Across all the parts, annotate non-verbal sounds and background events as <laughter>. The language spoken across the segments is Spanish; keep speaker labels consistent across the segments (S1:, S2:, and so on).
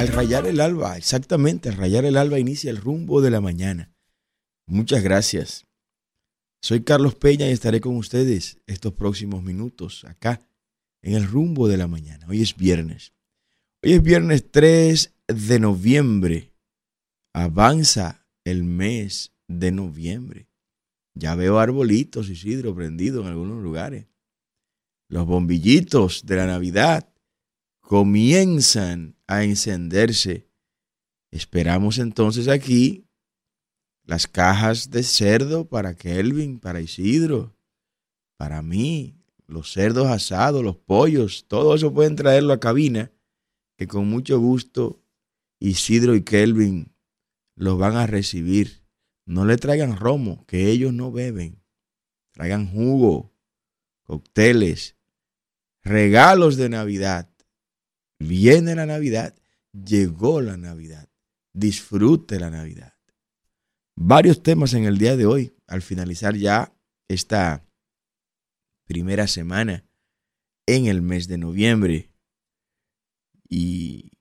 S1: al rayar el alba, exactamente, al rayar el alba inicia el rumbo de la mañana. Muchas gracias. Soy Carlos Peña y estaré con ustedes estos próximos minutos acá en el rumbo de la mañana. Hoy es viernes. Hoy es viernes 3 de noviembre. Avanza el mes de noviembre. Ya veo arbolitos, y Isidro, prendidos en algunos lugares. Los bombillitos de la Navidad comienzan a encenderse. Esperamos entonces aquí las cajas de cerdo para Kelvin, para Isidro, para mí, los cerdos asados, los pollos, todo eso pueden traerlo a cabina, que con mucho gusto Isidro y Kelvin los van a recibir. No le traigan romo, que ellos no beben. Traigan jugo, cócteles, regalos de Navidad. Viene la Navidad, llegó la Navidad. Disfrute la Navidad. Varios temas en el día de hoy, al finalizar ya esta primera semana en el mes de noviembre. Y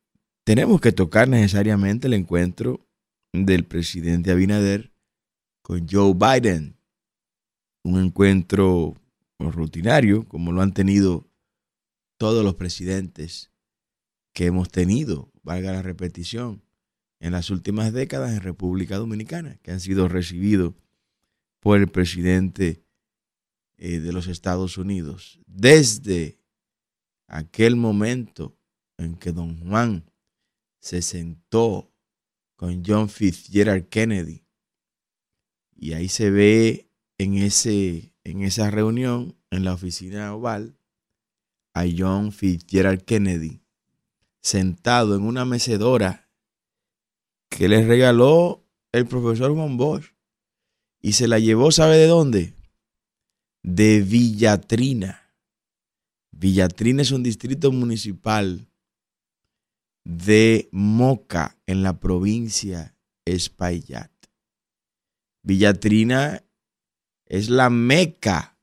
S1: tenemos que tocar necesariamente el encuentro del presidente Abinader con Joe Biden. Un encuentro rutinario, como lo han tenido todos los presidentes que hemos tenido, valga la repetición, en las últimas décadas en República Dominicana, que han sido recibidos por el presidente eh, de los Estados Unidos. Desde aquel momento en que don Juan se sentó con John Fitzgerald Kennedy, y ahí se ve en, ese, en esa reunión, en la oficina oval, a John Fitzgerald Kennedy sentado en una mecedora que le regaló el profesor Juan Bosch y se la llevó, ¿sabe de dónde? De Villatrina. Villatrina es un distrito municipal de Moca en la provincia Espaillat. Villatrina es la meca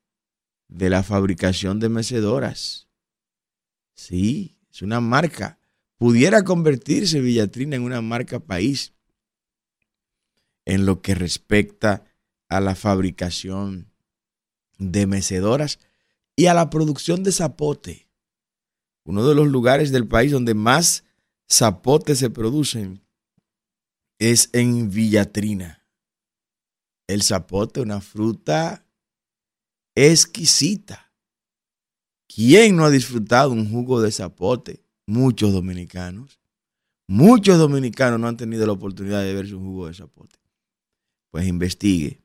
S1: de la fabricación de mecedoras. Sí, es una marca. Pudiera convertirse Villatrina en una marca país en lo que respecta a la fabricación de mecedoras y a la producción de zapote. Uno de los lugares del país donde más zapote se producen es en Villatrina. El zapote, una fruta exquisita. ¿Quién no ha disfrutado un jugo de zapote? Muchos dominicanos. Muchos dominicanos no han tenido la oportunidad de verse un jugo de zapote. Pues investigue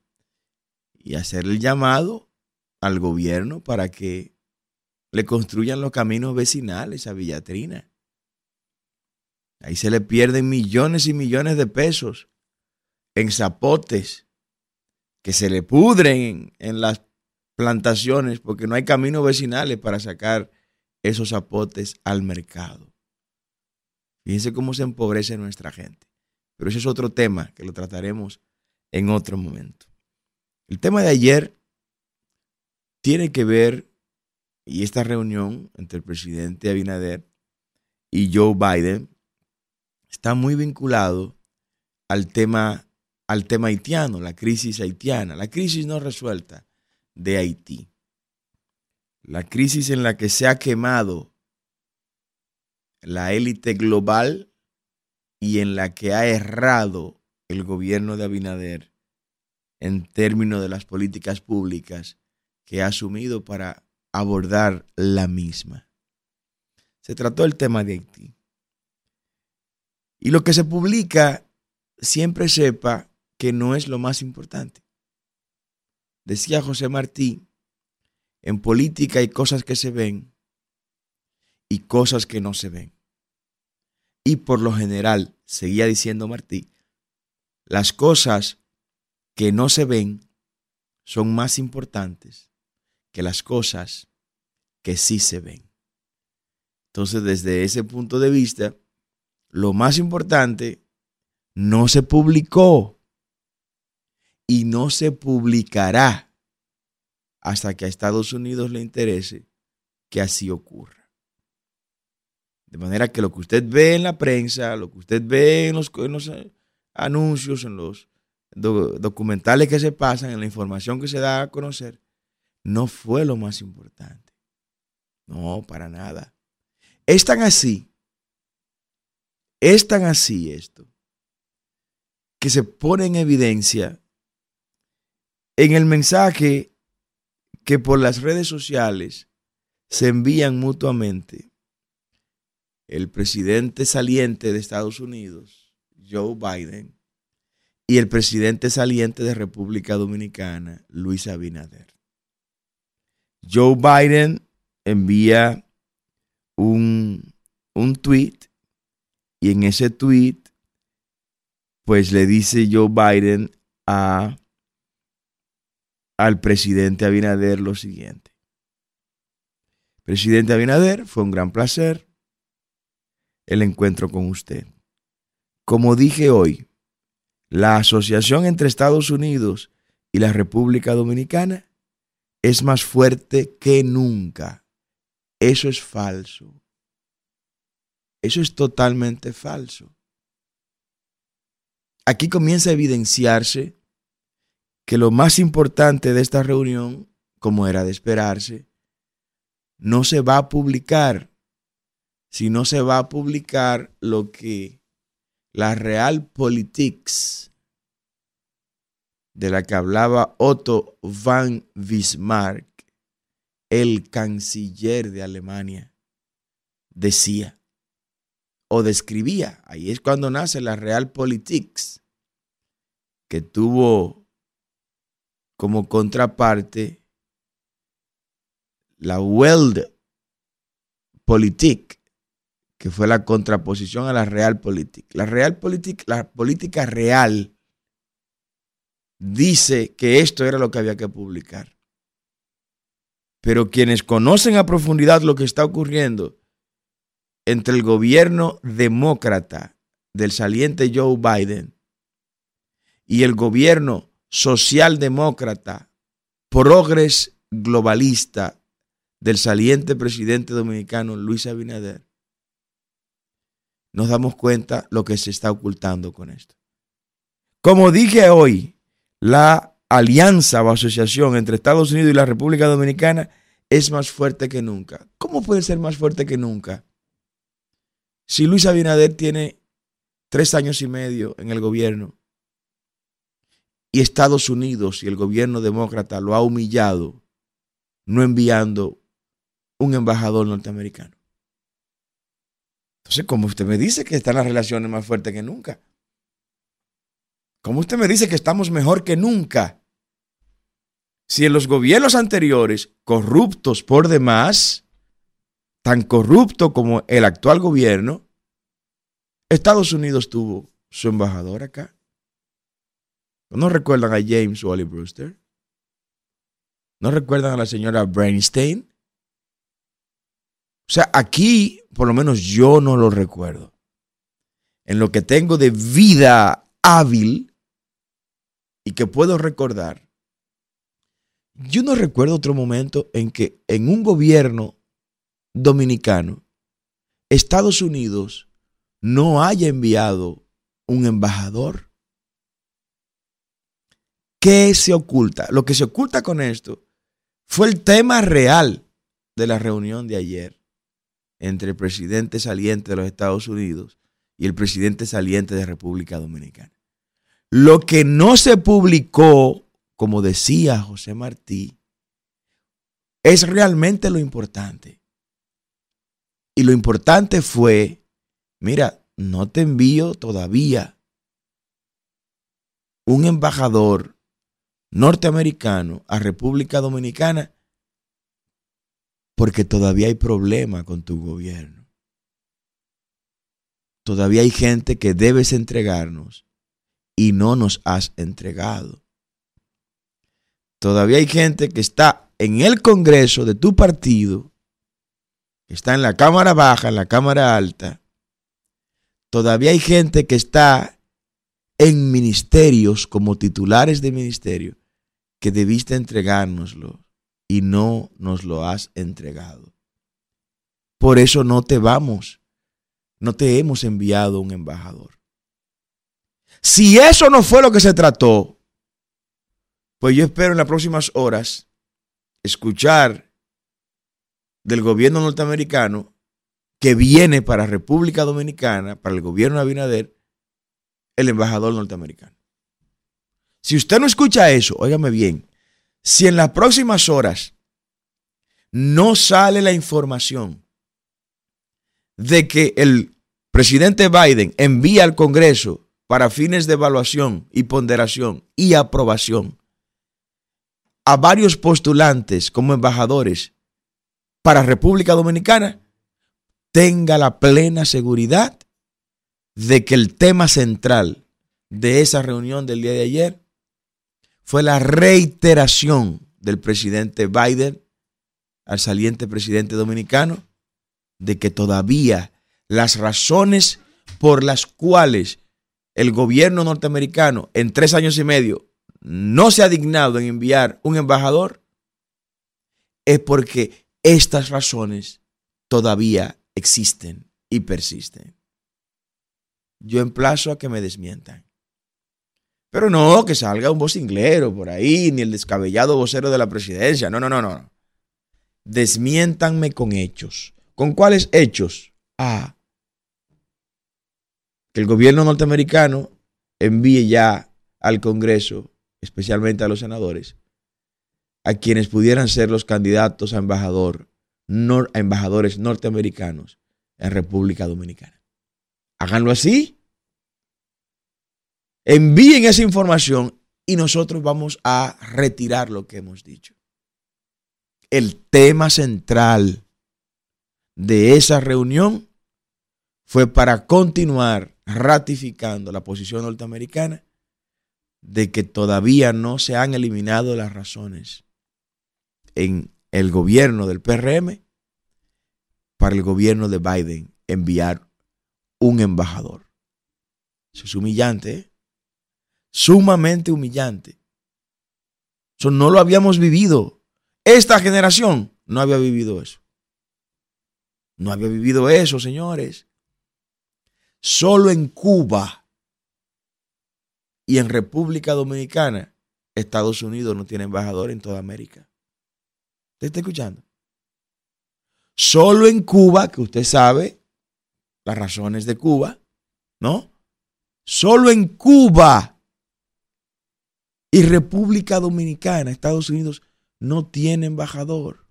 S1: y hacer el llamado al gobierno para que le construyan los caminos vecinales a Villatrina. Ahí se le pierden millones y millones de pesos en zapotes que se le pudren en las plantaciones porque no hay caminos vecinales para sacar esos zapotes al mercado. Fíjense cómo se empobrece nuestra gente. Pero ese es otro tema que lo trataremos en otro momento. El tema de ayer tiene que ver, y esta reunión entre el presidente Abinader y Joe Biden está muy vinculado al tema, al tema haitiano, la crisis haitiana, la crisis no resuelta de Haití. La crisis en la que se ha quemado la élite global y en la que ha errado el gobierno de Abinader en términos de las políticas públicas que ha asumido para abordar la misma. Se trató el tema de Haití. Y lo que se publica siempre sepa que no es lo más importante. Decía José Martí, en política hay cosas que se ven y cosas que no se ven. Y por lo general, seguía diciendo Martí, las cosas que no se ven son más importantes que las cosas que sí se ven. Entonces, desde ese punto de vista, lo más importante no se publicó y no se publicará hasta que a Estados Unidos le interese que así ocurra. De manera que lo que usted ve en la prensa, lo que usted ve en los, eh, anuncios, en los documentales que se pasan, en la información que se da a conocer, no fue lo más importante. No, para nada. Es tan así, es tan así esto, que se pone en evidencia en el mensaje que por las redes sociales se envían mutuamente el presidente saliente de Estados Unidos, Joe Biden, y el presidente saliente de República Dominicana, Luis Abinader. Joe Biden envía un, un tweet y en ese tweet pues le dice Joe Biden a, al presidente Abinader lo siguiente. Presidente Abinader, fue un gran placer el encuentro con usted. Como dije hoy, la asociación entre Estados Unidos y la República Dominicana es más fuerte que nunca. Eso es falso. Eso es totalmente falso. Aquí comienza a evidenciarse que lo más importante de esta reunión, como era de esperarse, no se va a publicar, sino se va a publicar lo que la Realpolitik de la que hablaba Otto von Bismarck, el canciller de Alemania, decía o describía. Ahí es cuando nace la Realpolitik, que tuvo como contraparte la Weltpolitik, que fue la contraposición a la Realpolitik. La Realpolitik, la política real, dice que esto era lo que había que publicar. Pero quienes conocen a profundidad lo que está ocurriendo entre el gobierno demócrata del saliente Joe Biden y el gobierno socialdemócrata progres globalista del saliente presidente dominicano Luis Abinader, nos damos cuenta lo que se está ocultando con esto. Como dije hoy, la alianza o asociación entre Estados Unidos y la República Dominicana es más fuerte que nunca. ¿Cómo puede ser más fuerte que nunca? Si Luis Abinader tiene tres años y medio en el gobierno y Estados Unidos y el gobierno demócrata lo ha humillado no enviando un embajador norteamericano. Entonces, como usted me dice que están las relaciones más fuertes que nunca? ¿Cómo usted me dice que estamos mejor que nunca? Si en los gobiernos anteriores, corruptos por demás, tan corrupto como el actual gobierno, Estados Unidos tuvo su embajador acá. ¿No recuerdan a James Wally Brewster? ¿No recuerdan a la señora Brainstein? O sea, aquí, por lo menos yo no lo recuerdo. En lo que tengo de vida hábil y que puedo recordar, yo no recuerdo otro momento en que en un gobierno dominicano, Estados Unidos no haya enviado un embajador. ¿Qué se oculta? Lo que se oculta con esto fue el tema real de la reunión de ayer entre el presidente saliente de los Estados Unidos y el presidente saliente de República Dominicana. Lo que no se publicó, como decía José Martí, es realmente lo importante. Y lo importante fue, mira, no te envío todavía un embajador norteamericano a República Dominicana porque todavía hay problema con tu gobierno. Todavía hay gente que debes entregarnos y no nos has entregado. Todavía hay gente que está en el Congreso de tu partido está en la Cámara Baja, en la Cámara Alta, todavía hay gente que está en ministerios como titulares de ministerio que debiste entregárnoslo y no nos lo has entregado. Por eso no te vamos no te hemos enviado un embajador. Si eso no fue lo que se trató, pues yo espero en las próximas horas escuchar del gobierno norteamericano que viene para República Dominicana, para el gobierno de Abinader, el embajador norteamericano. Si usted no escucha eso, óigame bien, si en las próximas horas no sale la información de que el presidente Biden envía al Congreso para fines de evaluación y ponderación y aprobación a varios postulantes como embajadores para República Dominicana, tenga la plena seguridad de que el tema central de esa reunión del día de ayer fue la reiteración del presidente Biden al saliente presidente dominicano de que todavía las razones por las cuales el gobierno norteamericano en tres años y medio no se ha dignado en enviar un embajador es porque estas razones todavía existen y persisten. Yo emplazo a que me desmientan. Pero no que salga un vocinglero por ahí, ni el descabellado vocero de la presidencia. No, no, no, no. Desmiéntanme con hechos. ¿Con cuáles hechos? Ah, que el gobierno norteamericano envíe ya al Congreso, especialmente a los senadores, a quienes pudieran ser los candidatos a embajador, a embajadores norteamericanos en República Dominicana. Háganlo así. Envíen esa información y nosotros vamos a retirar lo que hemos dicho. El tema central de esa reunión fue para continuar ratificando la posición norteamericana de que todavía no se han eliminado las razones en el gobierno del PRM para el gobierno de Biden enviar un embajador. Eso es humillante, ¿eh? Sumamente humillante. Eso no lo habíamos vivido. Esta generación no había vivido eso. No había vivido eso, señores. Solo en Cuba y en República Dominicana, Estados Unidos no tiene embajador en toda América. ¿Usted está escuchando? Solo en Cuba, que usted sabe las razones de Cuba, ¿no? Solo en Cuba y República Dominicana, Estados Unidos no tiene embajador.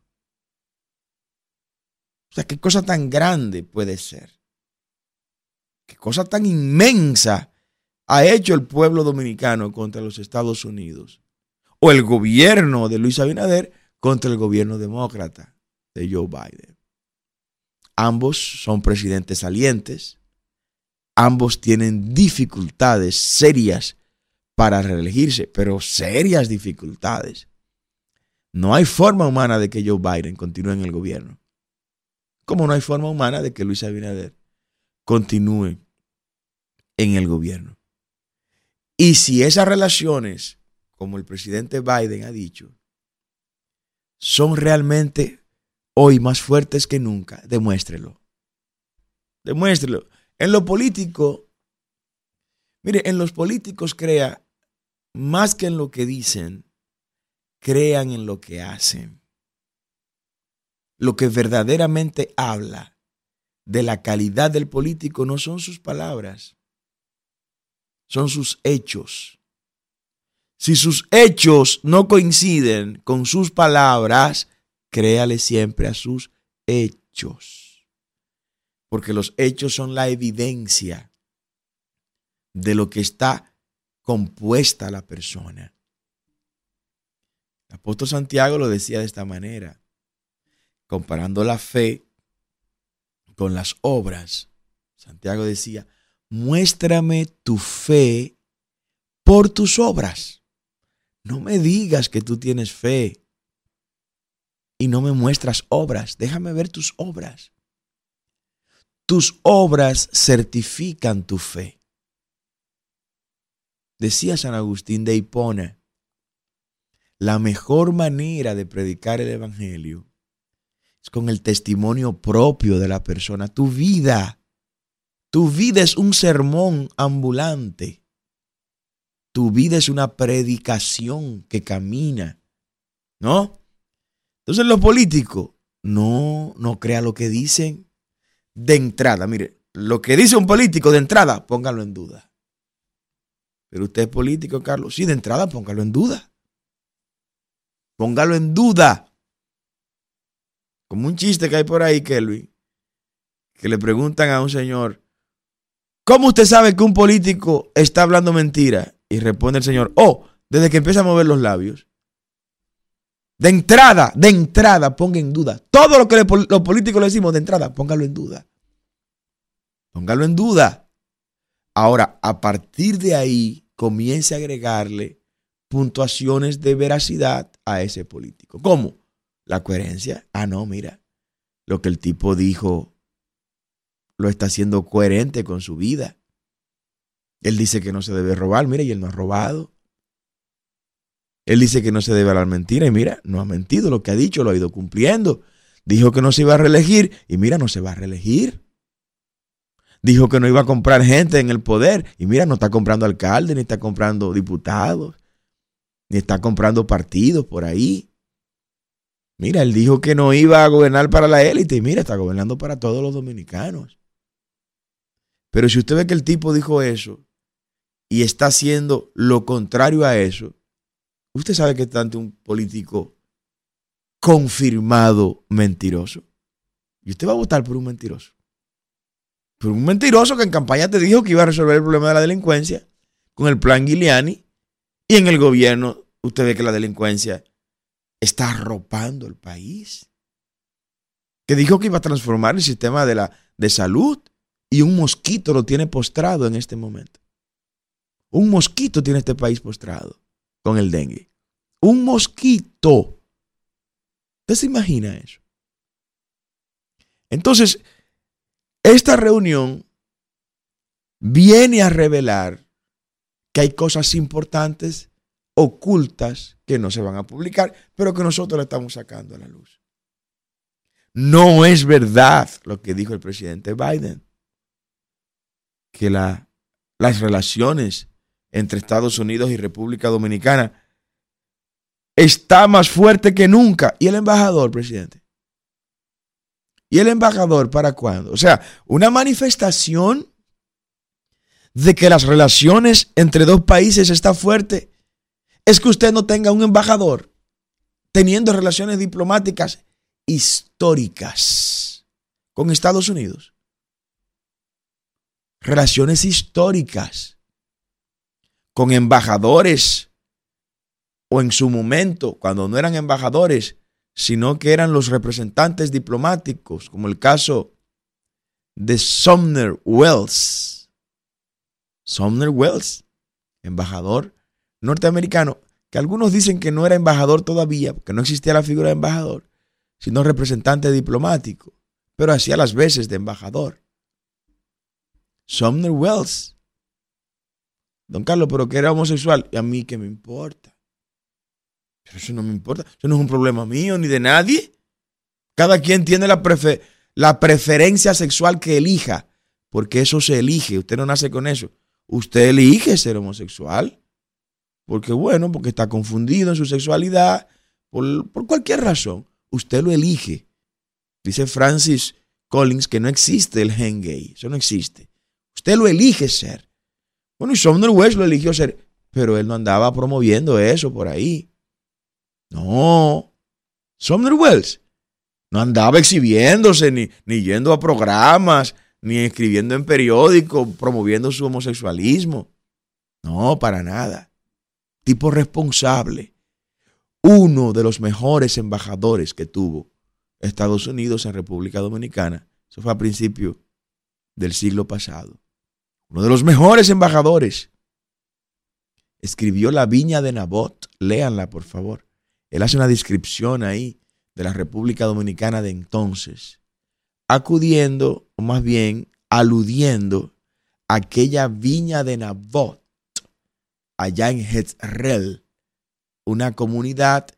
S1: O sea, qué cosa tan grande puede ser. Qué cosa tan inmensa ha hecho el pueblo dominicano contra los Estados Unidos. O el gobierno de Luis Abinader contra el gobierno demócrata de Joe Biden. Ambos son presidentes salientes. Ambos tienen dificultades serias para reelegirse, pero serias dificultades. No hay forma humana de que Joe Biden continúe en el gobierno. Como no hay forma humana de que Luis Abinader continúe en el gobierno. Y si esas relaciones, como el presidente Biden ha dicho, son realmente hoy más fuertes que nunca, demuéstrelo. Demuéstrelo. En lo político, mire, en los políticos crea, más que en lo que dicen, crean en lo que hacen. Lo que verdaderamente habla de la calidad del político no son sus palabras, son sus hechos. Si sus hechos no coinciden con sus palabras, créale siempre a sus hechos. Porque los hechos son la evidencia de lo que está compuesta la persona. El apóstol Santiago lo decía de esta manera, comparando la fe con las obras. Santiago decía, muéstrame tu fe por tus obras. No me digas que tú tienes fe y no me muestras obras. Déjame ver tus obras. Tus obras certifican tu fe. Decía San Agustín de Hipona, la mejor manera de predicar el Evangelio es con el testimonio propio de la persona, tu vida. Tu vida es un sermón ambulante. Tu vida es una predicación que camina. ¿No? Entonces los políticos, no, no crea lo que dicen de entrada. Mire, lo que dice un político de entrada, póngalo en duda. Pero usted es político, Carlos. Sí, de entrada, póngalo en duda. Póngalo en duda. Como un chiste que hay por ahí, Kelvin, que le preguntan a un señor, ¿cómo usted sabe que un político está hablando mentira? Y responde el señor, oh, desde que empieza a mover los labios. De entrada, de entrada, ponga en duda. Todo lo que los políticos le decimos de entrada, póngalo en duda. Póngalo en duda. Ahora, a partir de ahí, comience a agregarle puntuaciones de veracidad a ese político. ¿Cómo? La coherencia. Ah, no, mira. Lo que el tipo dijo lo está haciendo coherente con su vida. Él dice que no se debe robar, mira, y él no ha robado. Él dice que no se debe hablar mentira y mira, no ha mentido, lo que ha dicho lo ha ido cumpliendo. Dijo que no se iba a reelegir y mira, no se va a reelegir. Dijo que no iba a comprar gente en el poder y mira, no está comprando alcaldes, ni está comprando diputados, ni está comprando partidos por ahí. Mira, él dijo que no iba a gobernar para la élite y mira, está gobernando para todos los dominicanos. Pero si usted ve que el tipo dijo eso y está haciendo lo contrario a eso, Usted sabe que está ante un político confirmado mentiroso. Y usted va a votar por un mentiroso. Por un mentiroso que en campaña te dijo que iba a resolver el problema de la delincuencia con el plan Giuliani. Y en el gobierno usted ve que la delincuencia está arropando el país. Que dijo que iba a transformar el sistema de, la, de salud. Y un mosquito lo tiene postrado en este momento. Un mosquito tiene este país postrado con el dengue. Un mosquito. ¿Usted se imagina eso? Entonces, esta reunión viene a revelar que hay cosas importantes ocultas que no se van a publicar, pero que nosotros le estamos sacando a la luz. No es verdad lo que dijo el presidente Biden, que la, las relaciones entre Estados Unidos y República Dominicana está más fuerte que nunca. ¿Y el embajador, presidente? ¿Y el embajador para cuándo? O sea, una manifestación de que las relaciones entre dos países está fuerte es que usted no tenga un embajador teniendo relaciones diplomáticas históricas con Estados Unidos. Relaciones históricas con embajadores o en su momento, cuando no eran embajadores, sino que eran los representantes diplomáticos, como el caso de Sumner Wells. Sumner Wells, embajador norteamericano, que algunos dicen que no era embajador todavía, porque no existía la figura de embajador, sino representante diplomático, pero hacía las veces de embajador. Sumner Wells Don Carlos, pero que era homosexual. ¿Y a mí qué me importa? Eso no me importa. Eso no es un problema mío ni de nadie. Cada quien tiene la, la preferencia sexual que elija. Porque eso se elige. Usted no nace con eso. Usted elige ser homosexual. Porque bueno, porque está confundido en su sexualidad. Por, por cualquier razón. Usted lo elige. Dice Francis Collins que no existe el gen gay. Eso no existe. Usted lo elige ser. Bueno, y Sumner West lo eligió ser, pero él no andaba promoviendo eso por ahí. No. Sumner Wells no andaba exhibiéndose, ni, ni yendo a programas, ni escribiendo en periódicos, promoviendo su homosexualismo. No, para nada. Tipo responsable. Uno de los mejores embajadores que tuvo Estados Unidos en República Dominicana. Eso fue a principios del siglo pasado uno de los mejores embajadores, escribió La Viña de Nabot. Léanla, por favor. Él hace una descripción ahí de la República Dominicana de entonces, acudiendo, o más bien aludiendo a aquella viña de Nabot, allá en Jezreel, una comunidad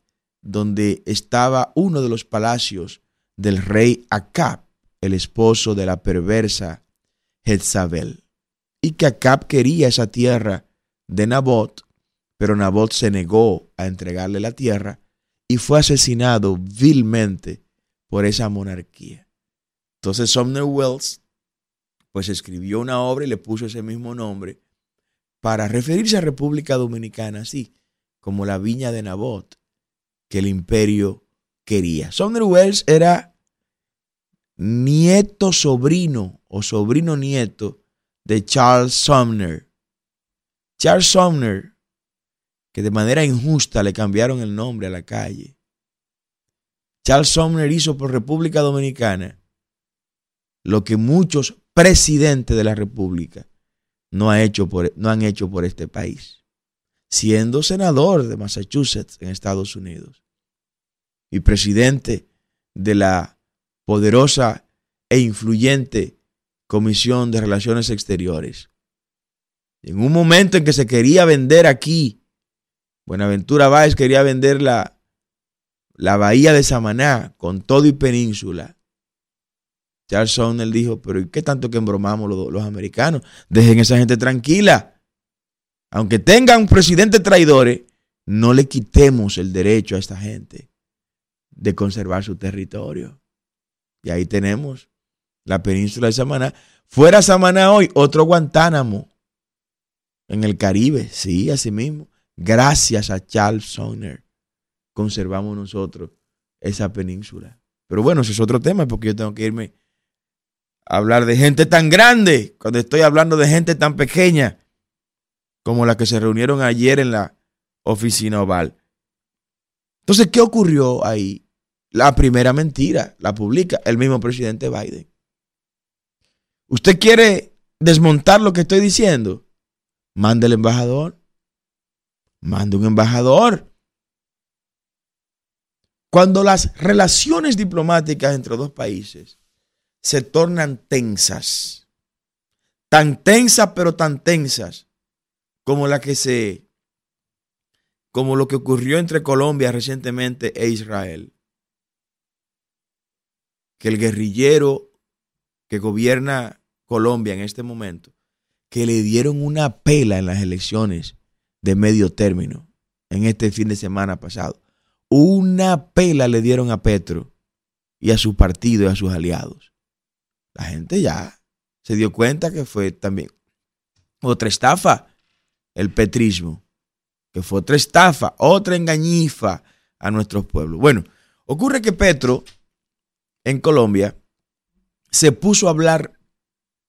S1: donde estaba uno de los palacios del rey Acab, el esposo de la perversa Jezabel. Y que Acab quería esa tierra de Nabot, pero Nabot se negó a entregarle la tierra y fue asesinado vilmente por esa monarquía. Entonces Sumner Wells pues escribió una obra y le puso ese mismo nombre para referirse a República Dominicana así, como la viña de Nabot, que el imperio quería. Sumner Wells era nieto sobrino o sobrino nieto de Charles Sumner. Charles Sumner, que de manera injusta le cambiaron el nombre a la calle. Charles Sumner hizo por República Dominicana lo que muchos presidentes de la República no, ha hecho por, no han hecho por este país, siendo senador de Massachusetts en Estados Unidos y presidente de la poderosa e influyente Comisión de Relaciones Exteriores. En un momento en que se quería vender aquí, Buenaventura Báez quería vender la, la bahía de Samaná con todo y península. Charles Sumner dijo, pero ¿y qué tanto que embromamos los, los americanos? Dejen esa gente tranquila. Aunque tengan presidentes traidores, no le quitemos el derecho a esta gente de conservar su territorio. Y ahí tenemos la península de Samaná. Fuera Samaná hoy, otro Guantánamo en el Caribe. Sí, así mismo. Gracias a Charles Sumner conservamos nosotros esa península. Pero bueno, ese es otro tema porque yo tengo que irme a hablar de gente tan grande cuando estoy hablando de gente tan pequeña como la que se reunieron ayer en la oficina oval. Entonces, ¿qué ocurrió ahí? La primera mentira la publica el mismo presidente Biden. ¿Usted quiere desmontar lo que estoy diciendo? Mande el embajador. Mande un embajador. Cuando las relaciones diplomáticas entre dos países se tornan tensas, tan tensas pero tan tensas como la que se como lo que ocurrió entre Colombia recientemente e Israel que el guerrillero que gobierna Colombia en este momento, que le dieron una pela en las elecciones de medio término en este fin de semana pasado. Una pela le dieron a Petro y a su partido y a sus aliados. La gente ya se dio cuenta que fue también otra estafa, el petrismo, que fue otra estafa, otra engañifa a nuestros pueblos. Bueno, ocurre que Petro en Colombia, se puso a hablar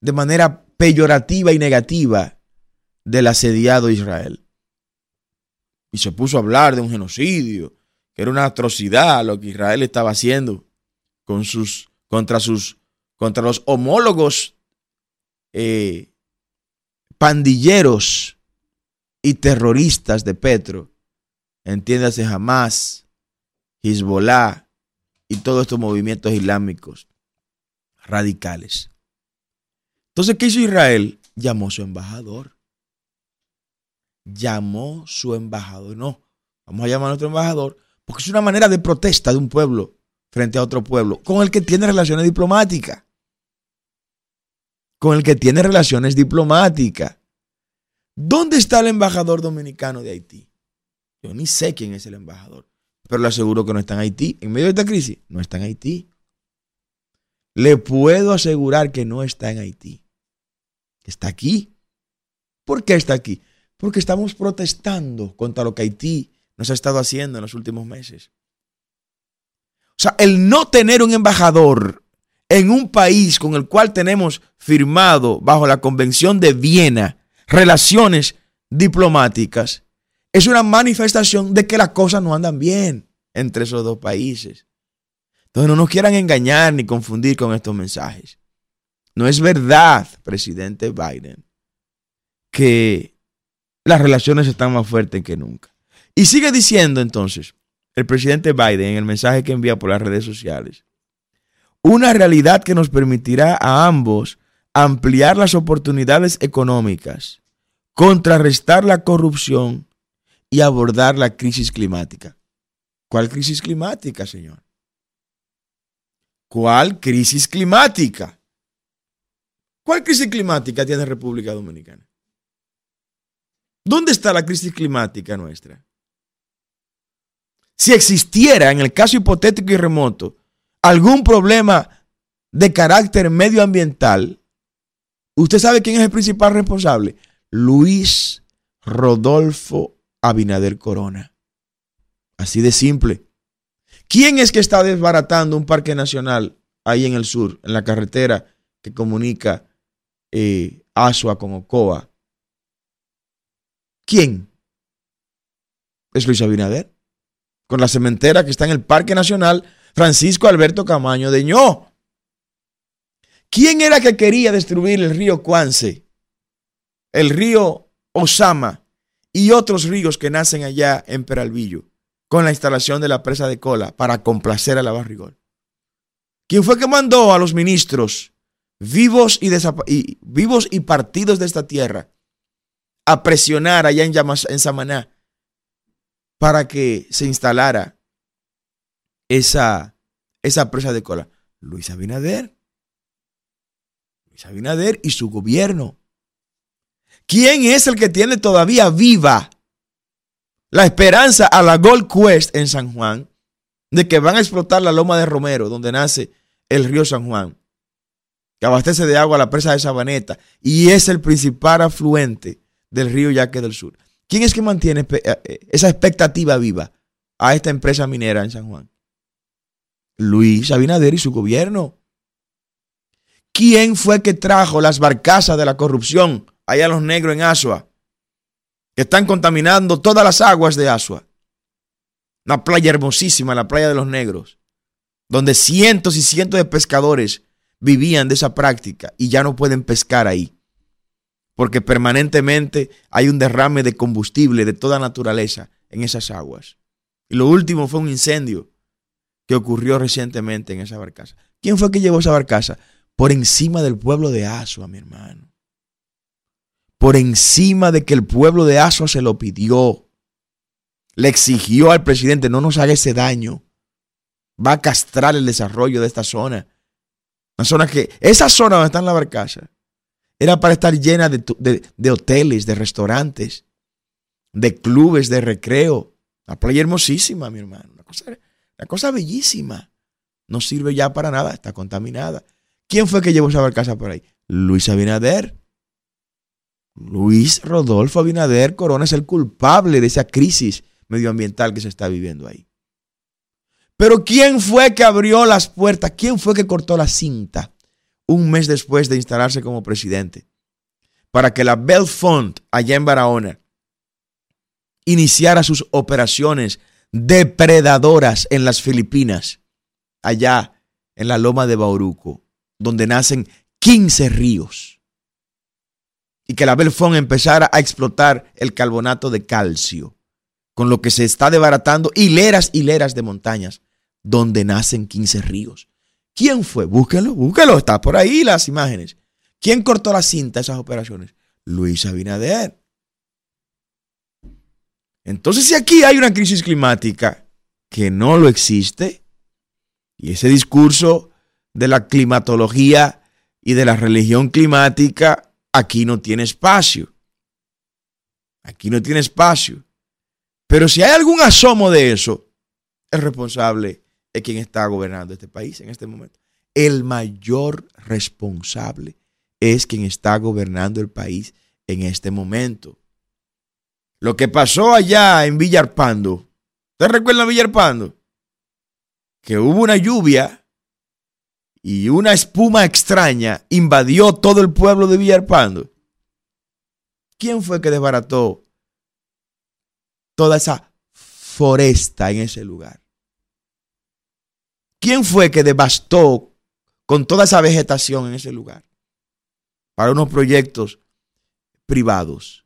S1: de manera peyorativa y negativa del asediado Israel. Y se puso a hablar de un genocidio, que era una atrocidad lo que Israel estaba haciendo con sus, contra, sus, contra los homólogos eh, pandilleros y terroristas de Petro. Entiéndase jamás, Hezbollah, y todos estos movimientos islámicos radicales. Entonces, ¿qué hizo Israel? Llamó a su embajador. Llamó su embajador. No, vamos a llamar a nuestro embajador porque es una manera de protesta de un pueblo frente a otro pueblo con el que tiene relaciones diplomáticas. Con el que tiene relaciones diplomáticas. ¿Dónde está el embajador dominicano de Haití? Yo ni sé quién es el embajador. Pero le aseguro que no está en Haití. En medio de esta crisis, no está en Haití. Le puedo asegurar que no está en Haití. Está aquí. ¿Por qué está aquí? Porque estamos protestando contra lo que Haití nos ha estado haciendo en los últimos meses. O sea, el no tener un embajador en un país con el cual tenemos firmado bajo la Convención de Viena relaciones diplomáticas es una manifestación de que las cosas no andan bien entre esos dos países. Entonces no nos quieran engañar ni confundir con estos mensajes. No es verdad, presidente Biden, que las relaciones están más fuertes que nunca. Y sigue diciendo entonces el presidente Biden en el mensaje que envía por las redes sociales, una realidad que nos permitirá a ambos ampliar las oportunidades económicas, contrarrestar la corrupción y abordar la crisis climática. ¿Cuál crisis climática, señor? ¿Cuál crisis climática? ¿Cuál crisis climática tiene República Dominicana? ¿Dónde está la crisis climática nuestra? Si existiera, en el caso hipotético y remoto, algún problema de carácter medioambiental, ¿usted sabe quién es el principal responsable? Luis Rodolfo Abinader Corona. Así de simple. ¿Quién es que está desbaratando un parque nacional ahí en el sur, en la carretera que comunica eh, Asua con Ocoa? ¿Quién? Es Luis Abinader. Con la cementera que está en el Parque Nacional Francisco Alberto Camaño de Ño. ¿Quién era que quería destruir el río Cuance, el río Osama y otros ríos que nacen allá en Peralvillo con la instalación de la presa de cola para complacer a la Barrigol? ¿Quién fue que mandó a los ministros vivos y, y, vivos y partidos de esta tierra a presionar allá en, Samaná para que se instalara esa, esa presa de cola? Luis Abinader. Luis Abinader y su gobierno. ¿Quién es el que tiene todavía viva la esperanza a la Gold Quest en San Juan de que van a explotar la loma de Romero, donde nace el río San Juan, que abastece de agua a la presa de Sabaneta y es el principal afluente del río Yaque del Sur. ¿Quién es que mantiene eh, eh, esa expectativa viva a esta empresa minera en San Juan? Luis Abinader y su gobierno. ¿Quién fue que trajo las barcazas de la corrupción allá los negros en Asua? Que están contaminando todas las aguas de Asua. Una playa hermosísima, la playa de los negros, donde cientos y cientos de pescadores vivían de esa práctica y ya no pueden pescar ahí porque permanentemente hay un derrame de combustible de toda naturaleza en esas aguas. Y lo último fue un incendio que ocurrió recientemente en esa barcaza. ¿Quién fue que llevó esa barcaza? Por encima del pueblo de Asua, mi hermano. Por encima de que el pueblo de Asua se lo pidió. Le exigió al presidente, no nos haga ese daño. Va a castrar el desarrollo de esta zona. Una zona que, esa zona donde está la barcaza, era para estar llena de, hoteles, de restaurantes, de clubes de recreo. La playa hermosísima, mi hermano. Una cosa, una cosa bellísima. No sirve ya para nada, está contaminada. ¿Quién fue que llevó esa barcaza por ahí? Luis Abinader. Luis Rodolfo Abinader Corona es el culpable de esa crisis medioambiental que se está viviendo ahí. Pero ¿quién fue que abrió las puertas? ¿Quién fue que cortó la cinta? Un mes después de instalarse como presidente, para que la Bell allá en Barahona iniciara sus operaciones depredadoras en las Filipinas, allá en la loma de Bauruco, donde nacen 15 ríos, y que la Bell empezara a explotar el carbonato de calcio, con lo que se está desbaratando hileras, hileras de montañas, donde nacen 15 ríos. ¿Quién fue? Búsquelo, búsquelo, está por ahí las imágenes. ¿Quién cortó la cinta de esas operaciones? Luis Abinader. Entonces, si aquí hay una crisis climática que no lo existe, y ese discurso de la climatología y de la religión climática aquí no tiene espacio. Aquí no tiene espacio. Pero si hay algún asomo de eso, es responsable es quien está gobernando este país en este momento. El mayor responsable es quien está gobernando el país en este momento. Lo que pasó allá en Villarpando, ¿te recuerda Villarpando? Que hubo una lluvia y una espuma extraña invadió todo el pueblo de Villarpando. ¿Quién fue que desbarató toda esa foresta en ese lugar? ¿Quién fue que devastó con toda esa vegetación en ese lugar? Para unos proyectos privados.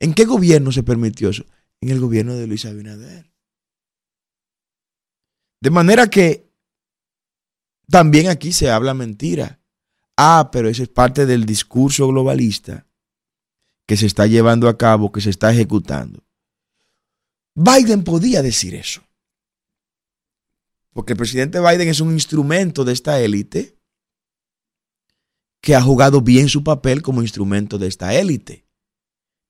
S1: ¿En qué gobierno se permitió eso? En el gobierno de Luis Abinader. De manera que también aquí se habla mentira. Ah, pero eso es parte del discurso globalista que se está llevando a cabo, que se está ejecutando. Biden podía decir eso. Porque el presidente Biden es un instrumento de esta élite que ha jugado bien su papel como instrumento de esta élite.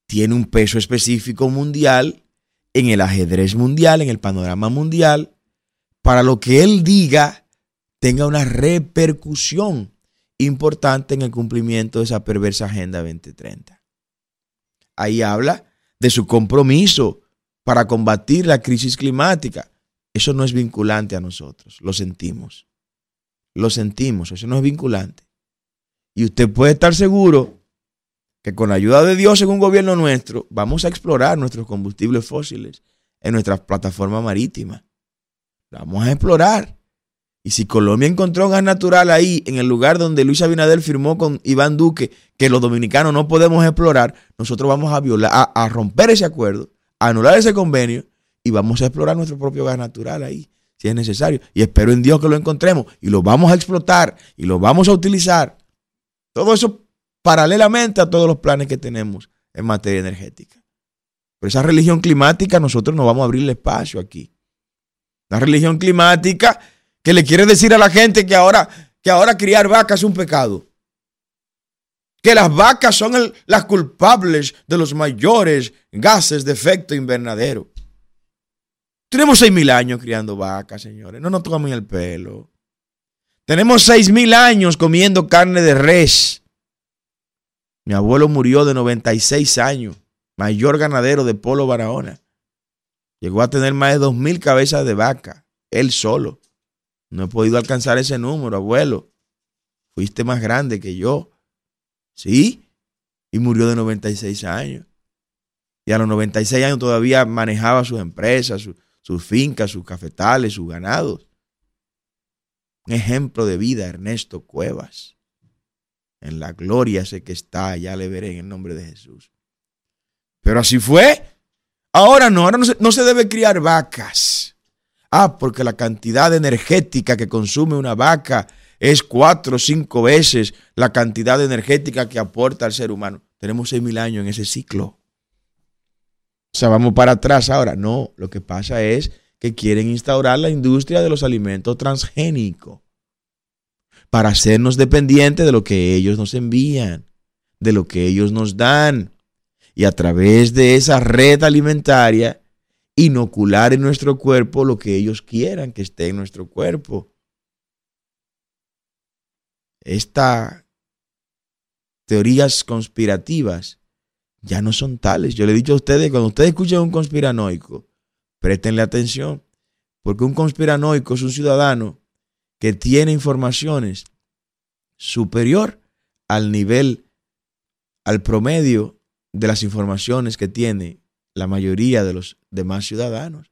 S1: Tiene un peso específico mundial en el ajedrez mundial, en el panorama mundial, para lo que él diga tenga una repercusión importante en el cumplimiento de esa perversa Agenda 2030. Ahí habla de su compromiso para combatir la crisis climática. Eso no es vinculante a nosotros, lo sentimos. Lo sentimos, eso no es vinculante. Y usted puede estar seguro que con la ayuda de Dios en un gobierno nuestro, vamos a explorar nuestros combustibles fósiles en nuestras plataformas marítimas. Vamos a explorar. Y si Colombia encontró gas natural ahí, en el lugar donde Luis Abinader firmó con Iván Duque que los dominicanos no podemos explorar, nosotros vamos a violar, a, romper ese acuerdo, a anular ese convenio y vamos a explorar nuestro propio gas natural ahí, si es necesario. Y espero en Dios que lo encontremos y lo vamos a explotar y lo vamos a utilizar. Todo eso paralelamente a todos los planes que tenemos en materia energética. Pero esa religión climática nosotros no vamos a abrirle espacio aquí. La religión climática que le quiere decir a la gente que ahora, que ahora criar vacas es un pecado. Que las vacas son las culpables de los mayores gases de efecto invernadero. Tenemos seis mil años criando vacas, señores. No nos tocamos el pelo. Tenemos seis mil años comiendo carne de res. Mi abuelo murió de 96 años, mayor ganadero de Polo Barahona. Llegó a tener más de dos mil cabezas de vaca, él solo. No he podido alcanzar ese número, abuelo. Fuiste más grande que yo. Sí. Y murió de 96 años. Y a los 96 años todavía manejaba sus empresas, sus fincas, sus cafetales, sus ganados. Un ejemplo de vida, Ernesto Cuevas. En la gloria sé que está, ya le veré en el nombre de Jesús. Pero así fue. Ahora no, ahora no se, no se debe criar vacas. Ah, porque la cantidad energética que consume una vaca es cuatro o cinco veces la cantidad energética que aporta al ser humano. Tenemos seis mil años en ese ciclo. O sea, vamos para atrás ahora. No, lo que pasa es que quieren instaurar la industria de los alimentos transgénicos para hacernos dependientes de lo que ellos nos envían, de lo que ellos nos dan. Y a través de esa red alimentaria, inocular en nuestro cuerpo lo que ellos quieran que esté en nuestro cuerpo. Estas teorías conspirativas ya no son tales. Yo le he dicho a ustedes, cuando ustedes escuchan un conspiranoico, préstenle atención, porque un conspiranoico es un ciudadano que tiene informaciones superior al nivel, al promedio de las informaciones que tiene la mayoría de los demás ciudadanos.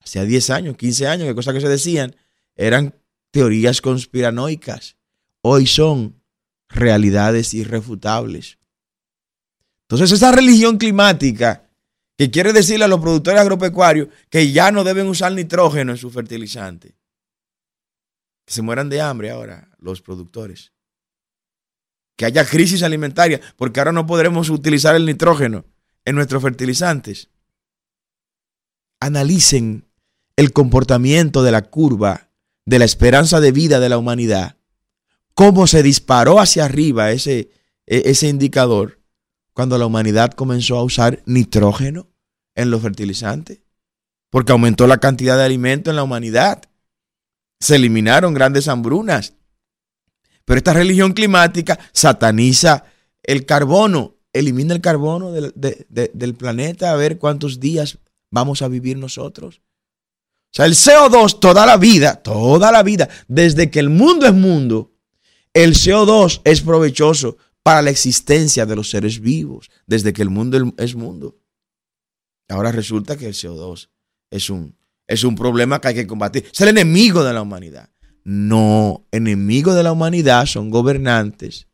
S1: Hacía 10 años, 15 años, que cosas que se decían eran teorías conspiranoicas. Hoy son realidades irrefutables. Entonces esa religión climática que quiere decirle a los productores agropecuarios que ya no deben usar nitrógeno en su fertilizante. Que se mueran de hambre ahora los productores. Que haya crisis alimentaria porque ahora no podremos utilizar el nitrógeno en nuestros fertilizantes. Analicen el comportamiento de la curva de la esperanza de vida de la humanidad. Cómo se disparó hacia arriba ese, e, ese indicador cuando la humanidad comenzó a usar nitrógeno en los fertilizantes. Porque aumentó la cantidad de alimento en la humanidad. Se eliminaron grandes hambrunas. Pero esta religión climática sataniza el carbono elimina el carbono del, planeta a ver cuántos días vamos a vivir nosotros. O sea, el CO2 toda la vida, toda la vida, desde que el mundo es mundo, el CO2 es provechoso para la existencia de los seres vivos, desde que el mundo es mundo. Ahora resulta que el CO2 es un, es un problema que hay que combatir. Es el enemigo de la humanidad. No, enemigo de la humanidad son gobernantes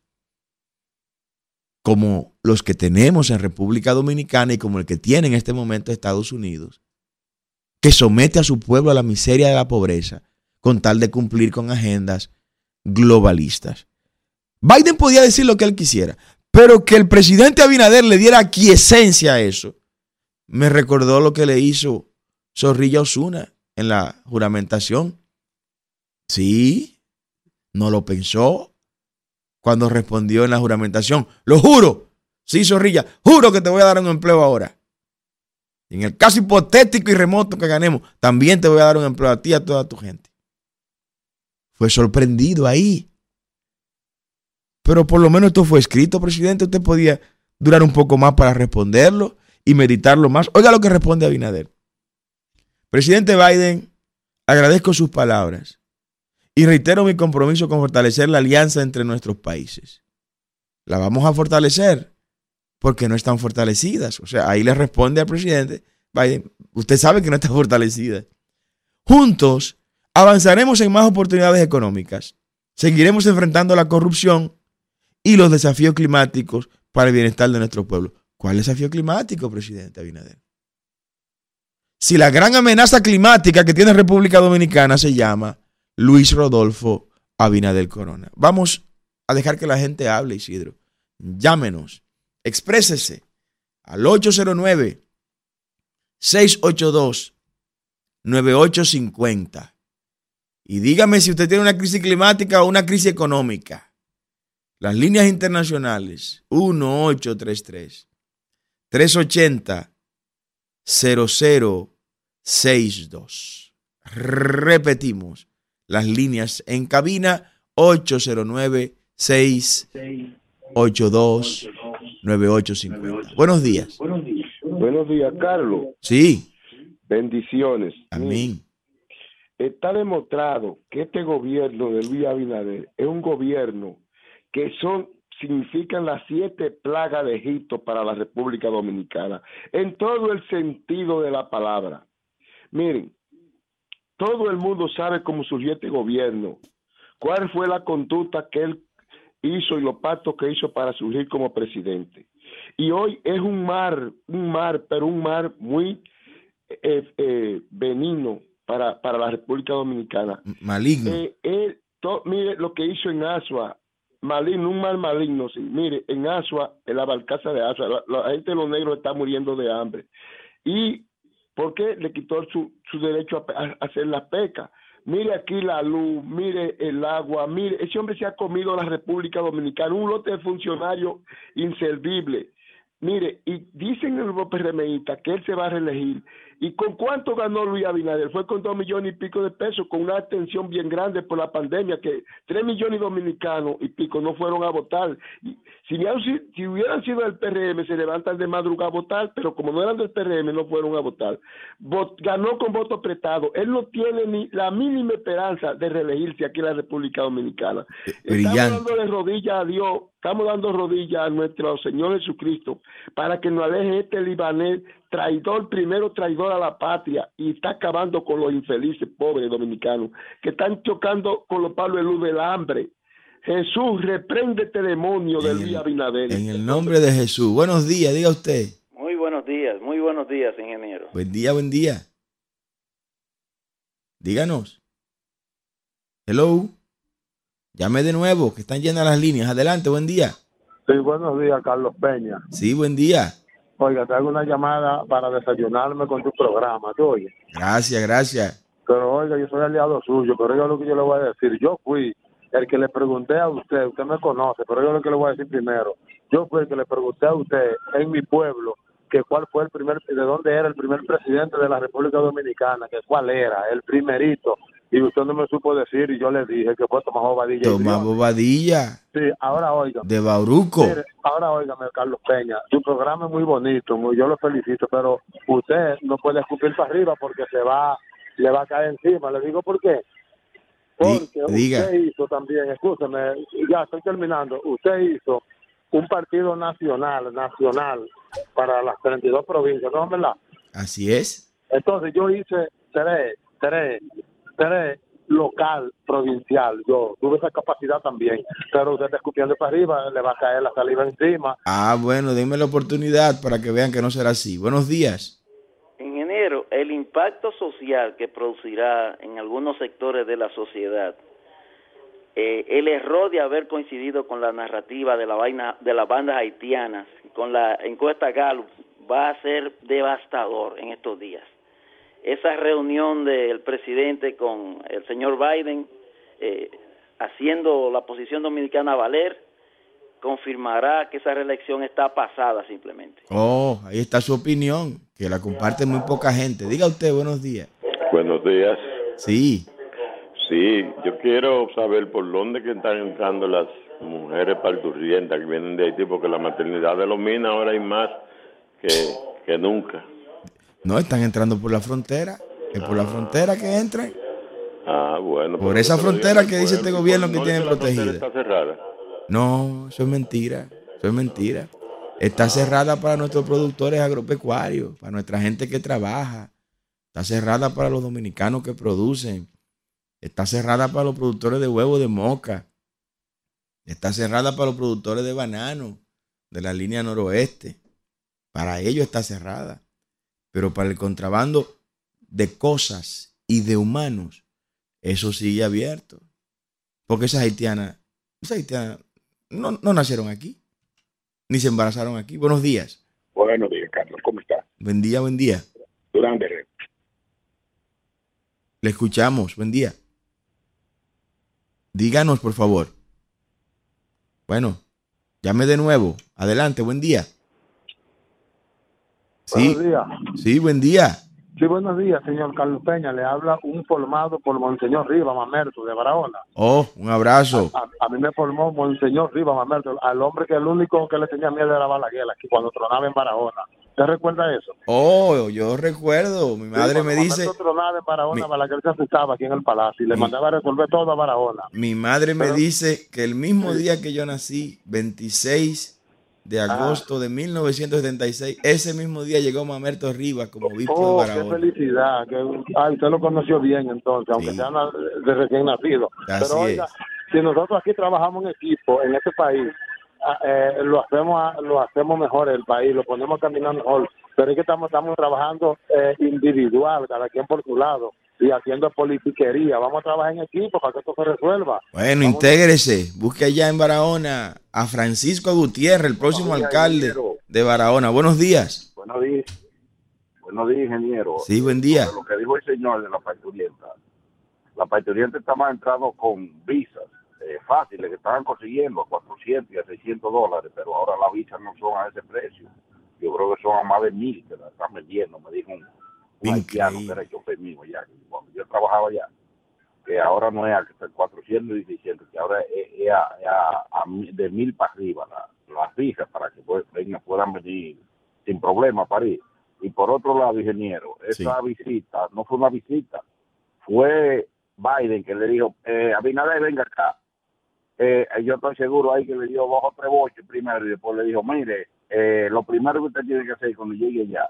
S1: como los que tenemos en República Dominicana y como el que tiene en este momento Estados Unidos, que somete a su pueblo a la miseria de la pobreza con tal de cumplir con agendas globalistas. Biden podía decir lo que él quisiera, pero que el presidente Abinader le diera quiesencia a eso, me recordó lo que le hizo Zorrilla Osuna en la juramentación. Sí, no lo pensó, cuando respondió en la juramentación. Lo juro. Sí, Zorrilla, juro que te voy a dar un empleo ahora. en el caso hipotético y remoto que ganemos, también te voy a dar un empleo a ti y a toda tu gente. Fue sorprendido ahí. Pero por lo menos esto fue escrito, presidente. Usted podía durar un poco más para responderlo y meditarlo más. Oiga lo que responde Abinader. Presidente Biden, agradezco sus palabras y reitero mi compromiso con fortalecer la alianza entre nuestros países. La vamos a fortalecer porque no están fortalecidas. O sea, ahí le responde al presidente Biden, usted sabe que no está fortalecida. Juntos avanzaremos en más oportunidades económicas, seguiremos enfrentando la corrupción y los desafíos climáticos para el bienestar de nuestro pueblo. ¿Cuál desafío climático, presidente Abinader? Si la gran amenaza climática que tiene República Dominicana se llama Luis Rodolfo Abinader Corona. Vamos a dejar que la gente hable, Isidro. Llámenos, exprésese al 809 682 9850 y dígame si usted tiene una crisis climática o una crisis económica. Las líneas internacionales 1833 380 0062. Repetimos, las líneas en cabina 809 682 9850. Buenos días.
S2: Buenos días, Carlos.
S1: Sí.
S2: Bendiciones.
S1: Amén.
S2: Está demostrado que este gobierno de Luis Abinader es un gobierno que son significan las siete plagas de Egipto para la República Dominicana, en todo el sentido de la palabra. Miren, todo el mundo sabe cómo surgió este gobierno, cuál fue la conducta que él hizo y los pactos que hizo para surgir como presidente. Y hoy es un mar, un mar, pero un mar muy eh, eh, benigno para, para la República Dominicana.
S1: Maligno.
S2: Eh, mire lo que hizo en Asua, maligno, un mal maligno, sí. Mire, en Asua, en la barcaza de Asua, la, gente de los negros está muriendo de hambre. ¿Y por qué le quitó su, su derecho a, hacer la peca? Mire aquí la luz, mire el agua, mire, ese hombre se ha comido la República Dominicana, un lote de funcionarios inservible. Mire, y dicen en los PRMistas que él se va a reelegir ¿Y con cuánto ganó Luis Abinader? Fue con dos millones y pico de pesos, con una atención bien grande por la pandemia, que tres millones dominicanos y pico no fueron a votar. Y si, si, hubieran sido del PRM, se levantan de madrugada a votar, pero como no eran del PRM, no fueron a votar. ganó con voto apretado. Él no tiene ni la mínima esperanza de reelegirse aquí en la República Dominicana.
S1: Eh, brillante.
S2: Estamos de rodillas a Dios, estamos dando rodillas a nuestro Señor Jesucristo para que nos aleje este libanés traidor, primero traidor a la patria y está acabando con los infelices pobres dominicanos que están chocando con los palos de luz del hambre. Jesús, reprende este demonio del día Abinader.
S1: En el nombre de Jesús. Buenos días, diga usted.
S3: Muy buenos días, muy buenos días, ingeniero.
S1: Buen día, buen día. Díganos. Hello. Llame de nuevo, que están llenas las líneas. Adelante, buen día.
S4: Sí, buenos días, Carlos Peña.
S1: Sí, buen día.
S4: Oiga, te hago una llamada para desayunarme con tu programa.
S1: Gracias, gracias.
S4: Pero oiga, yo soy aliado suyo, pero oiga lo que yo le voy a decir. Yo fui el que le pregunté a usted, usted me conoce, pero oiga lo que le voy a decir primero. Yo fui el que le pregunté a usted en mi pueblo que cuál fue el primer, de dónde era el primer presidente de la República Dominicana, que cuál era, el primerito y usted no me supo decir y yo le dije que fue Tomás Bobadilla.
S1: Tomás Bobadilla.
S4: Sí, ahora oiga.
S1: De Bauruco.
S4: ahora óigame, Carlos Peña, su programa es muy bonito, muy, yo lo felicito, pero usted no puede escupir para arriba porque se va, le va a caer encima. Le digo por qué. Porque usted hizo también, escúcheme, ya estoy terminando, usted hizo un partido nacional, nacional, para las 32 provincias, ¿no es verdad?
S1: Así es.
S4: Entonces yo hice tres, tres, tres local, provincial. Yo tuve esa capacidad también, pero usted está escupiendo para arriba, le va a caer la saliva encima.
S1: Ah, bueno, dime la oportunidad para que vean que no será así. Buenos días.
S3: Ingeniero, el impacto social que producirá en algunos sectores de la sociedad, eh, el error de haber coincidido con la narrativa de la vaina de las bandas haitianas, con la encuesta Gallup, va a ser devastador en estos días esa reunión del presidente con el señor Biden, eh, haciendo la posición dominicana valer, confirmará que esa reelección está pasada simplemente.
S1: Oh, ahí está su opinión, que la comparte muy poca gente. Diga usted, buenos días.
S5: Buenos días.
S1: Sí.
S5: Sí, yo quiero saber por dónde que están entrando las mujeres parturientas que vienen de Haití, porque la maternidad de los minas ahora hay más que, que nunca.
S1: No, están entrando por la frontera. Es por la frontera que entran.
S5: Ah, bueno.
S1: Por esa frontera que dice este gobierno que
S5: no
S1: tiene
S5: la frontera
S1: protegida.
S5: Está cerrada.
S1: No, eso es mentira. Eso es mentira. Está cerrada para nuestros productores agropecuarios, para nuestra gente que trabaja. Está cerrada para los dominicanos que producen. Está cerrada para los productores de huevo de moca. Está cerrada para los productores de banano de la línea noroeste. Para ellos está cerrada. Pero para el contrabando de cosas y de humanos, eso sigue abierto. Porque esas haitianas, esas haitianas no, no nacieron aquí, ni se embarazaron aquí. Buenos días.
S6: Buenos días, Carlos. ¿Cómo está?
S1: Buen día, buen día.
S6: Durán de.
S1: Le escuchamos. Buen día. Díganos, por favor. Bueno, llame de nuevo. Adelante, buen día. Sí,
S4: Buenos días.
S1: sí, buen día.
S4: Sí, buenos días, señor Carlos Peña. Le habla un formado por Monseñor Riva Mamerto de Barahona.
S1: Oh, un abrazo.
S4: A, a mí me formó Monseñor Riva Mamerto, al hombre que el único que le tenía miedo era Balaguer, aquí cuando tronaba en Barahona. ¿Usted recuerda eso?
S1: Oh, yo recuerdo. Mi madre
S4: Sí,
S1: me
S4: cuando
S1: dice,
S4: Mamerto tronaba en Barahona,
S1: Mi-
S4: Balaguer se asustaba aquí en el palacio y le
S1: Mi-
S4: mandaba a resolver todo a Barahona.
S1: mi madre me
S4: Pero-
S1: dice que el mismo día que yo nací, 26 de agosto de 1976, ese mismo día llegó Mamerto Rivas como obispo
S4: Oh,
S1: de
S4: qué
S1: Barahona.
S4: felicidad. Que, ay, usted lo conoció bien entonces, aunque
S1: Sí.
S4: sea de recién nacido.
S1: Así
S4: Pero oiga,
S1: es.
S4: si nosotros aquí trabajamos en equipo en este país, ah, eh, lo hacemos lo hacemos mejor el país, lo ponemos a caminar mejor. Pero es que estamos, estamos trabajando eh, individual, cada quien por su lado, y haciendo politiquería. Vamos a trabajar en equipo para que esto se resuelva.
S1: Bueno,
S4: Vamos-
S1: intégrese, busque allá en Barahona a Francisco Gutiérrez, el próximo
S6: días,
S1: alcalde
S6: ingeniero.
S1: de Barahona. Buenos días.
S6: Buenos días. Buenos días, ingeniero.
S1: Sí, buen día.
S6: Sobre Lo que dijo el señor de la parturienta. La parturienta estaba entrando con visas eh, fáciles que estaban consiguiendo a 400 y a 600 dólares, pero ahora las visas no son a ese precio. Yo creo que son a más de mil que la están vendiendo, me dijo un, un haitiano que era chofer mío ya. Cuando yo trabajaba allá, que ahora no es a 400 y 600, que ahora es, a, a- a de mil para arriba la- las visas para que vengan- puedan venir sin problema para ir. Y por otro lado, ingeniero, esa visita no fue una visita, fue Biden que le dijo, eh, Abinader, venga acá. Eh, yo estoy seguro ahí que le dio dos o tres boches primero y después le dijo, mire, eh, lo primero que usted tiene que hacer cuando llegue allá,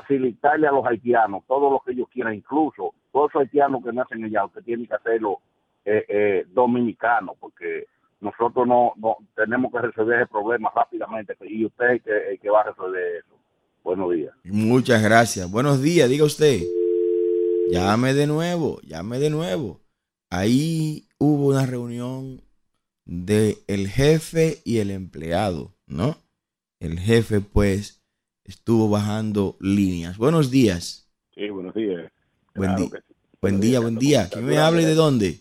S6: facilitarle a los haitianos todo lo que ellos quieran, incluso todos los haitianos que nacen allá, usted tiene que hacerlo eh, eh, dominicano, porque nosotros no, tenemos que resolver ese problema rápidamente y usted es que, que va a resolver eso. Buenos días.
S1: Muchas gracias. Buenos días, diga usted. Llame de nuevo, llame de nuevo. Ahí hubo una reunión de jefe y el empleado, ¿no? El jefe, pues, estuvo bajando líneas. Buenos días.
S6: Sí, buenos días.
S1: Buen,
S6: Claro sí.
S1: buen día, buen
S6: ¿cómo
S1: día. ¿Quién me habla y de dónde?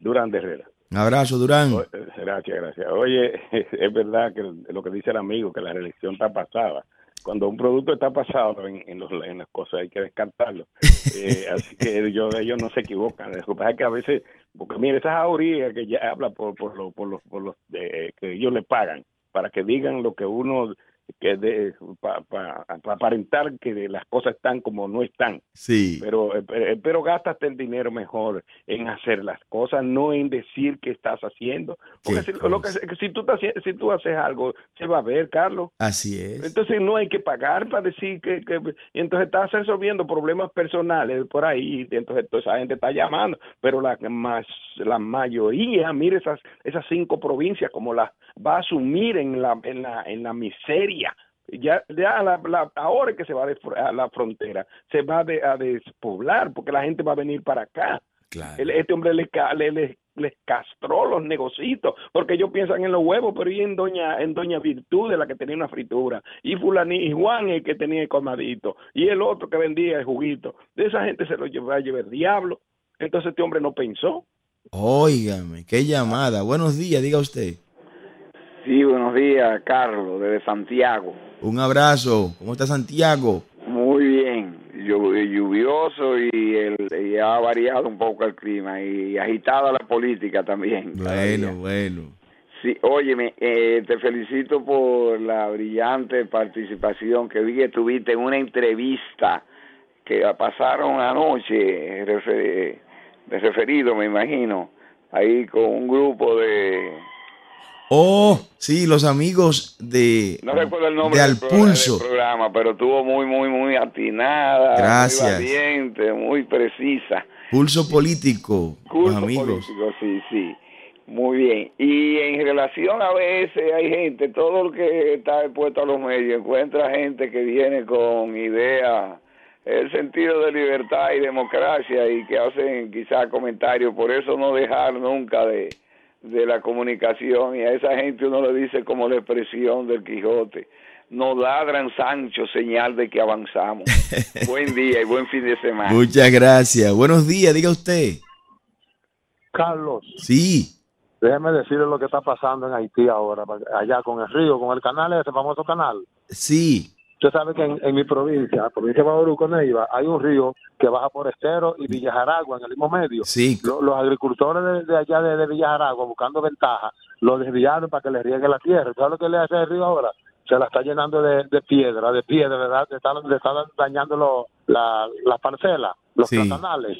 S6: Durán de Herrera.
S1: Un abrazo, Durán.
S6: O- <laughs> Gracias, gracias. Oye, <laughs> es verdad que lo que dice el amigo, que la reelección está pasada. Cuando un producto está pasado en, en, los- en las cosas hay que descartarlo. <laughs> Eh, así que yo, ellos no se equivocan. Lo que pasa es que a veces, porque mire, esa jauría que ya habla por, por, lo- por los, por los eh, que ellos le pagan para que digan lo que uno que de para aparentar que las cosas están como no están
S1: Sí.
S6: pero eh, pero, pero gástate el dinero mejor en hacer las cosas no en decir que estás haciendo porque
S1: Qué
S6: si, lo que, si tú si tú haces algo se va a ver Carlos
S1: Así es.
S6: entonces no hay que pagar para decir que, que entonces estás resolviendo problemas personales por ahí entonces toda esa gente está llamando pero la más la mayoría mire esas esas cinco provincias como las va a asumir en la en la en la miseria ya, ya la, la- ahora que se va de a la frontera se va de- a despoblar porque la gente va a venir para acá
S1: Claro.
S6: el- este hombre le- le- les castró los negocitos, porque ellos piensan en los huevos, pero y en doña en doña Virtud, de la que tenía una fritura, y fulani, y Juan el que tenía el colmadito, y el otro que vendía el juguito. De esa gente se lo llevó a llevar el diablo. Entonces este hombre no pensó.
S1: Óigame, qué llamada. Buenos días, diga usted.
S7: Sí, buenos días, Carlos, desde Santiago.
S1: Un abrazo. ¿Cómo está Santiago?
S7: Muy bien, lluvioso y, el, ha variado un poco el clima y agitada la política también.
S1: Bueno, bueno.
S7: Sí, óyeme, eh, te felicito por la brillante participación que vi que tuviste en una entrevista que pasaron anoche, de referido, me imagino, ahí con un grupo de
S1: Oh, sí, los amigos de,
S7: no recuerdo el nombre del, programa, pero estuvo muy, muy, muy atinada,
S1: Gracias.
S7: muy valiente, muy precisa.
S1: Pulso político, los amigos.
S7: Político, sí, sí. Muy bien. Y en relación a veces hay gente, todo lo que está expuesto a los medios, encuentra gente que viene con ideas, el sentido de libertad y democracia y que hacen quizás comentarios, por eso no dejar nunca de de la comunicación y a esa gente uno le dice como la expresión del Quijote. Nos ladran Sancho, señal de que avanzamos. <laughs> buen día y buen fin de semana.
S1: Muchas gracias. Buenos días, diga usted.
S4: Carlos.
S1: Sí.
S4: Déjeme decirle lo que está pasando en Haití ahora, allá con el río, con el canal, ese famoso canal.
S1: Sí.
S4: Usted sabe que en, mi provincia, provincia de Bauruco, Neiva, hay un río que baja por Estero y Villajaragua en el mismo medio.
S1: Sí.
S4: los agricultores de, allá de, de, Villajaragua, buscando ventaja, lo desviaron para que le riegue la tierra. ¿Sabes lo que le hace el río ahora? Se la está llenando de, piedra, de piedra, ¿verdad? Le está, dañando las parcelas los sí. platanales.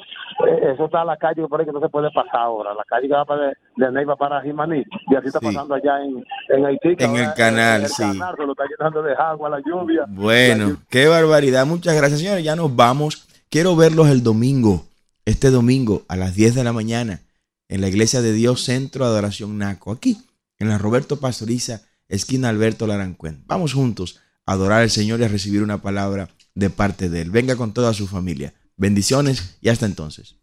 S4: Eh, eso está la calle por ahí que no se puede pasar ahora. La calle que va de, de Neiva para Jimaní. Y así está pasando allá en, en Haití.
S1: En el canal, sí.
S4: Canal, se lo está llenando de agua, la lluvia.
S1: Bueno, qué barbaridad. Muchas gracias, señores. Ya nos vamos. Quiero verlos el domingo, este domingo a las 10 de la mañana, en la Iglesia de Dios Centro de Adoración Naco, aquí, en la Roberto Pastoriza, esquina Alberto Larancuén. Vamos juntos a adorar al Señor y a recibir una palabra de parte de Él. Venga con toda su familia. Bendiciones y hasta entonces.